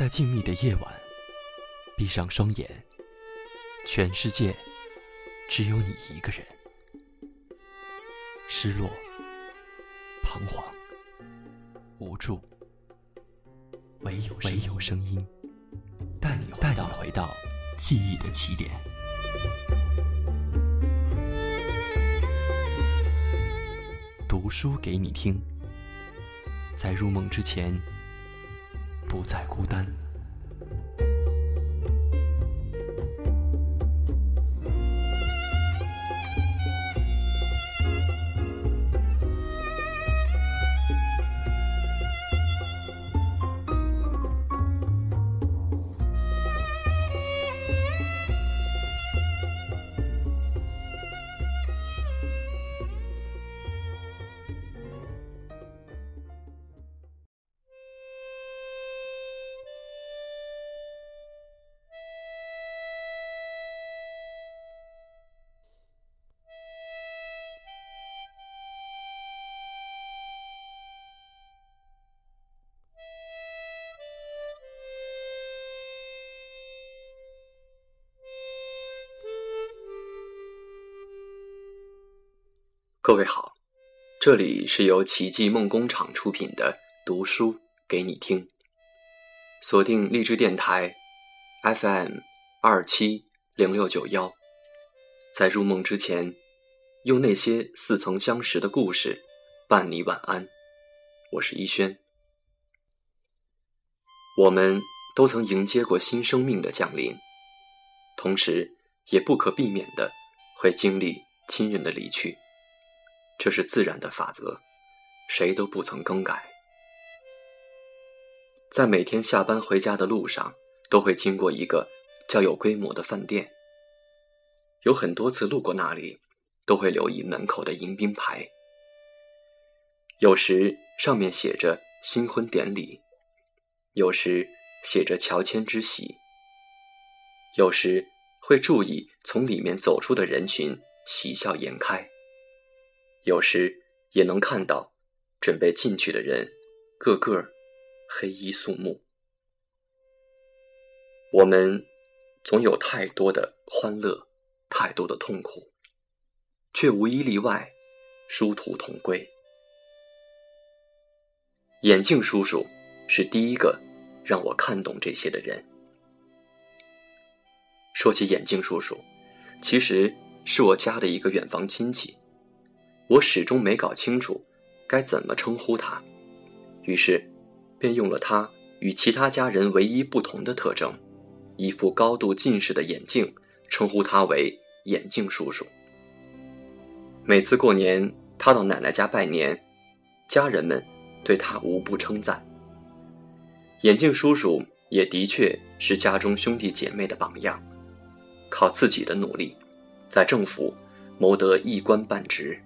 在静谧的夜晚，闭上双眼，全世界只有你一个人。失落、彷徨、无助，唯有唯有声音带你带你回到记忆的起点。读书给你听，在入梦之前，不再孤单。各位好，这里是由奇迹梦工厂出品的读书给你听，锁定荔枝电台 FM 二七零六九幺，在入梦之前，用那些似曾相识的故事伴你晚安。我是一轩，我们都曾迎接过新生命的降临，同时也不可避免的会经历亲人的离去。这是自然的法则，谁都不曾更改。在每天下班回家的路上，都会经过一个较有规模的饭店。有很多次路过那里，都会留意门口的迎宾牌。有时上面写着新婚典礼，有时写着乔迁之喜，有时会注意从里面走出的人群，喜笑颜开。有时也能看到准备进去的人，个个黑衣肃穆。我们总有太多的欢乐，太多的痛苦，却无一例外殊途同归。眼镜叔叔是第一个让我看懂这些的人。说起眼镜叔叔，其实是我家的一个远房亲戚。我始终没搞清楚该怎么称呼他，于是便用了他与其他家人唯一不同的特征——一副高度近视的眼镜，称呼他为眼镜叔叔。每次过年，他到奶奶家拜年，家人们对他无不称赞。眼镜叔叔也的确是家中兄弟姐妹的榜样，靠自己的努力，在政府谋得一官半职。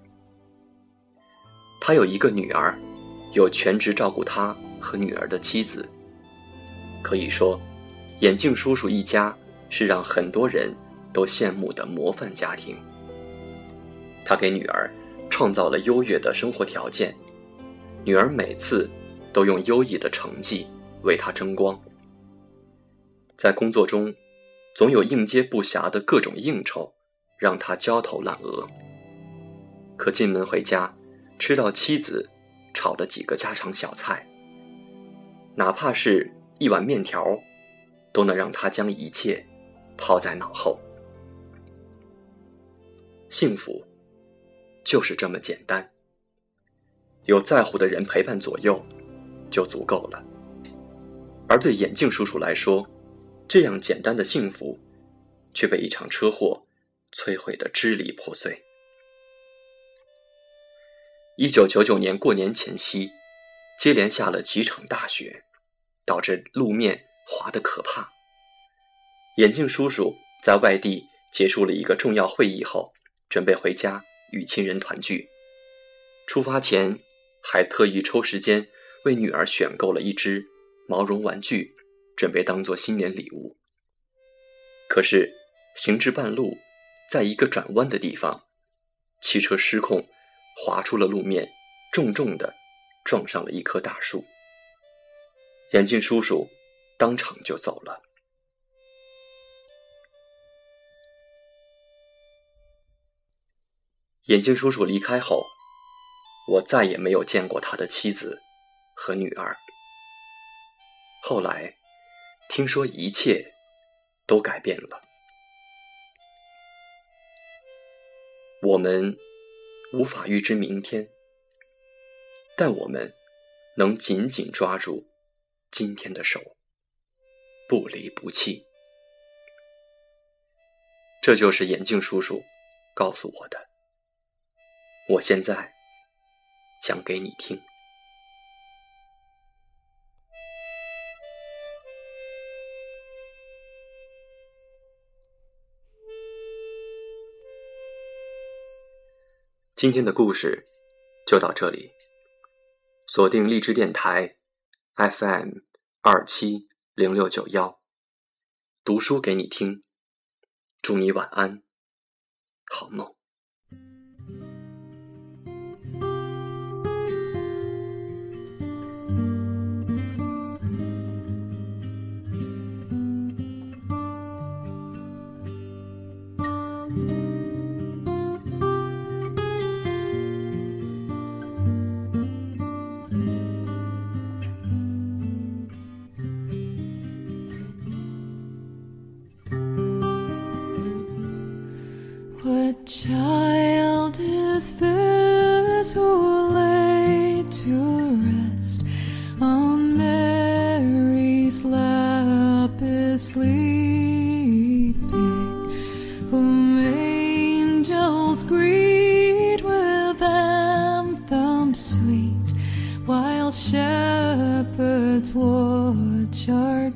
他有一个女儿，有全职照顾他和女儿的妻子。可以说，眼镜叔叔一家是让很多人都羡慕的模范家庭。他给女儿创造了优越的生活条件，女儿每次都用优异的成绩为他争光。在工作中，总有应接不暇的各种应酬，让他焦头烂额。可进门回家。吃到妻子炒的几个家常小菜，哪怕是一碗面条，都能让他将一切抛在脑后。幸福就是这么简单，有在乎的人陪伴左右就足够了。而对眼镜叔叔来说，这样简单的幸福，却被一场车祸摧毁的支离破碎。一九九九年过年前夕，接连下了几场大雪，导致路面滑得可怕。眼镜叔叔在外地结束了一个重要会议后，准备回家与亲人团聚。出发前，还特意抽时间为女儿选购了一只毛绒玩具，准备当做新年礼物。可是行至半路，在一个转弯的地方，汽车失控。滑出了路面，重重的撞上了一棵大树。眼镜叔叔当场就走了。眼镜叔叔离开后，我再也没有见过他的妻子和女儿。后来，听说一切都改变了。我们无法预知明天，但我们能紧紧抓住今天的手，不离不弃。这就是眼镜叔叔告诉我的。我现在讲给你听。今天的故事就到这里，锁定荔枝电台 FM 二七零六九幺，读书给你听，祝你晚安，好梦。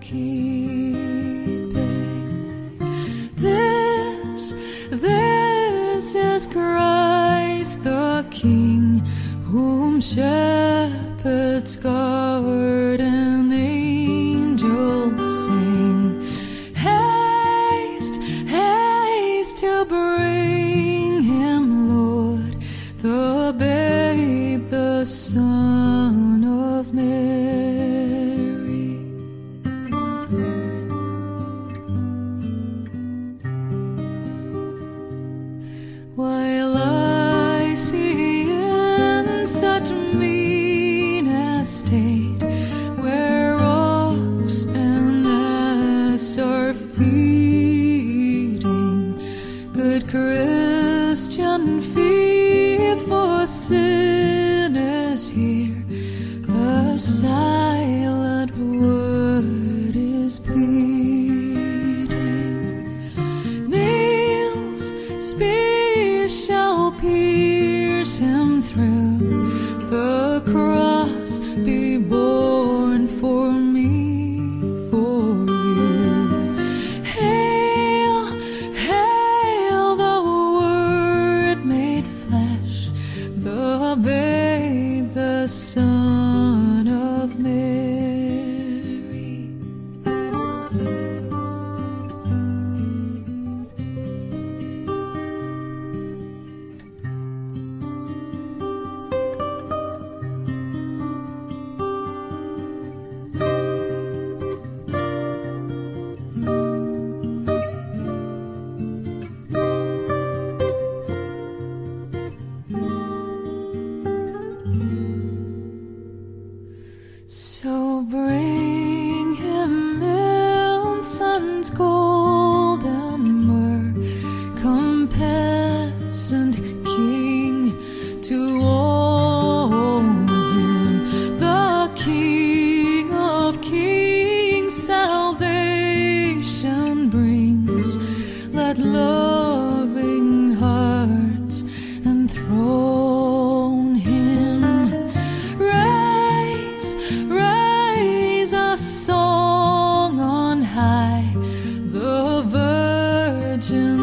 Keeping? This, this is Christ the King, whom shepherds guard silent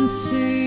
see